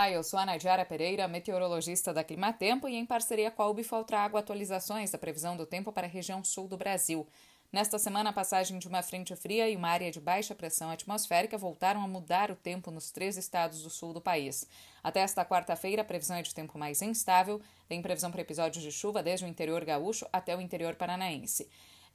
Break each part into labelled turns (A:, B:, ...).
A: Olá, eu sou a Nadiara Pereira, meteorologista da Climatempo e em parceria com a UBFOL trago atualizações da previsão do tempo para a região sul do Brasil. Nesta semana, a passagem de uma frente fria e uma área de baixa pressão atmosférica voltaram a mudar o tempo nos três estados do sul do país. Até esta quarta-feira, a previsão é de tempo mais instável, tem previsão para episódios de chuva desde o interior gaúcho até o interior paranaense.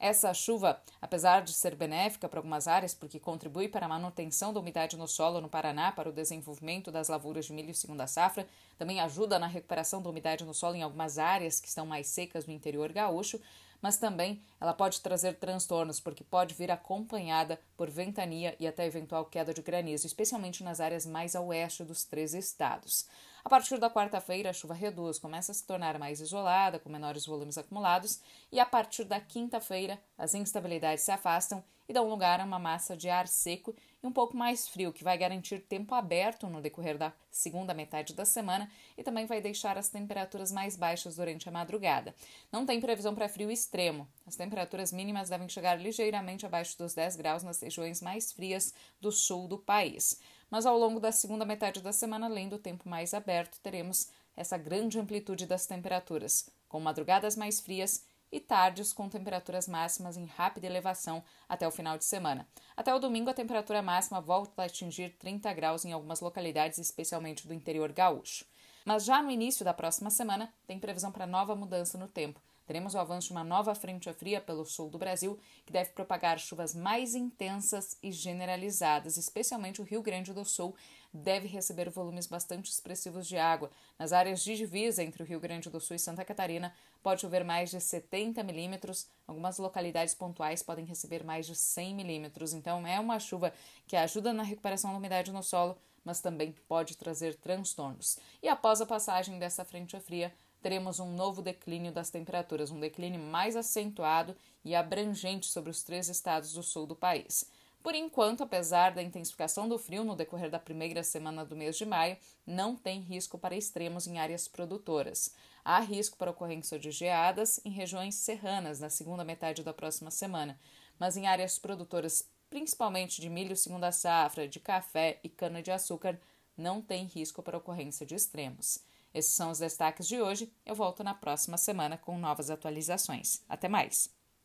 A: Essa chuva, apesar de ser benéfica para algumas áreas, porque contribui para a manutenção da umidade no solo no Paraná para o desenvolvimento das lavouras de milho segunda safra, também ajuda na recuperação da umidade no solo em algumas áreas que estão mais secas no interior gaúcho, mas também ela pode trazer transtornos, porque pode vir acompanhada por ventania e até eventual queda de granizo, especialmente nas áreas mais a oeste dos três estados. A partir da quarta-feira, a chuva reduz, começa a se tornar mais isolada, com menores volumes acumulados, e a partir da quinta-feira, as instabilidades se afastam e dão lugar a uma massa de ar seco e um pouco mais frio, que vai garantir tempo aberto no decorrer da segunda metade da semana e também vai deixar as temperaturas mais baixas durante a madrugada. Não tem previsão para frio extremo. As temperaturas mínimas devem chegar ligeiramente abaixo dos 10 graus nas regiões mais frias do sul do país. Mas ao longo da segunda metade da semana, além do tempo mais aberto, teremos essa grande amplitude das temperaturas, com madrugadas mais frias e tardes com temperaturas máximas em rápida elevação até o final de semana. Até o domingo, a temperatura máxima volta a atingir 30 graus em algumas localidades, especialmente do interior gaúcho. Mas já no início da próxima semana, tem previsão para nova mudança no tempo. Teremos o avanço de uma nova frente fria pelo sul do Brasil, que deve propagar chuvas mais intensas e generalizadas, especialmente o Rio Grande do Sul deve receber volumes bastante expressivos de água. Nas áreas de divisa entre o Rio Grande do Sul e Santa Catarina, pode chover mais de 70 milímetros. Algumas localidades pontuais podem receber mais de 100 milímetros. Então, é uma chuva que ajuda na recuperação da umidade no solo, mas também pode trazer transtornos. E após a passagem dessa frente fria, teremos um novo declínio das temperaturas, um declínio mais acentuado e abrangente sobre os três estados do sul do país. Por enquanto, apesar da intensificação do frio no decorrer da primeira semana do mês de maio, não tem risco para extremos em áreas produtoras. Há risco para ocorrência de geadas em regiões serranas na segunda metade da próxima semana, mas em áreas produtoras, principalmente de milho segunda safra, de café e cana-de-açúcar, não tem risco para ocorrência de extremos. Esses são os destaques de hoje. Eu volto na próxima semana com novas atualizações. Até mais!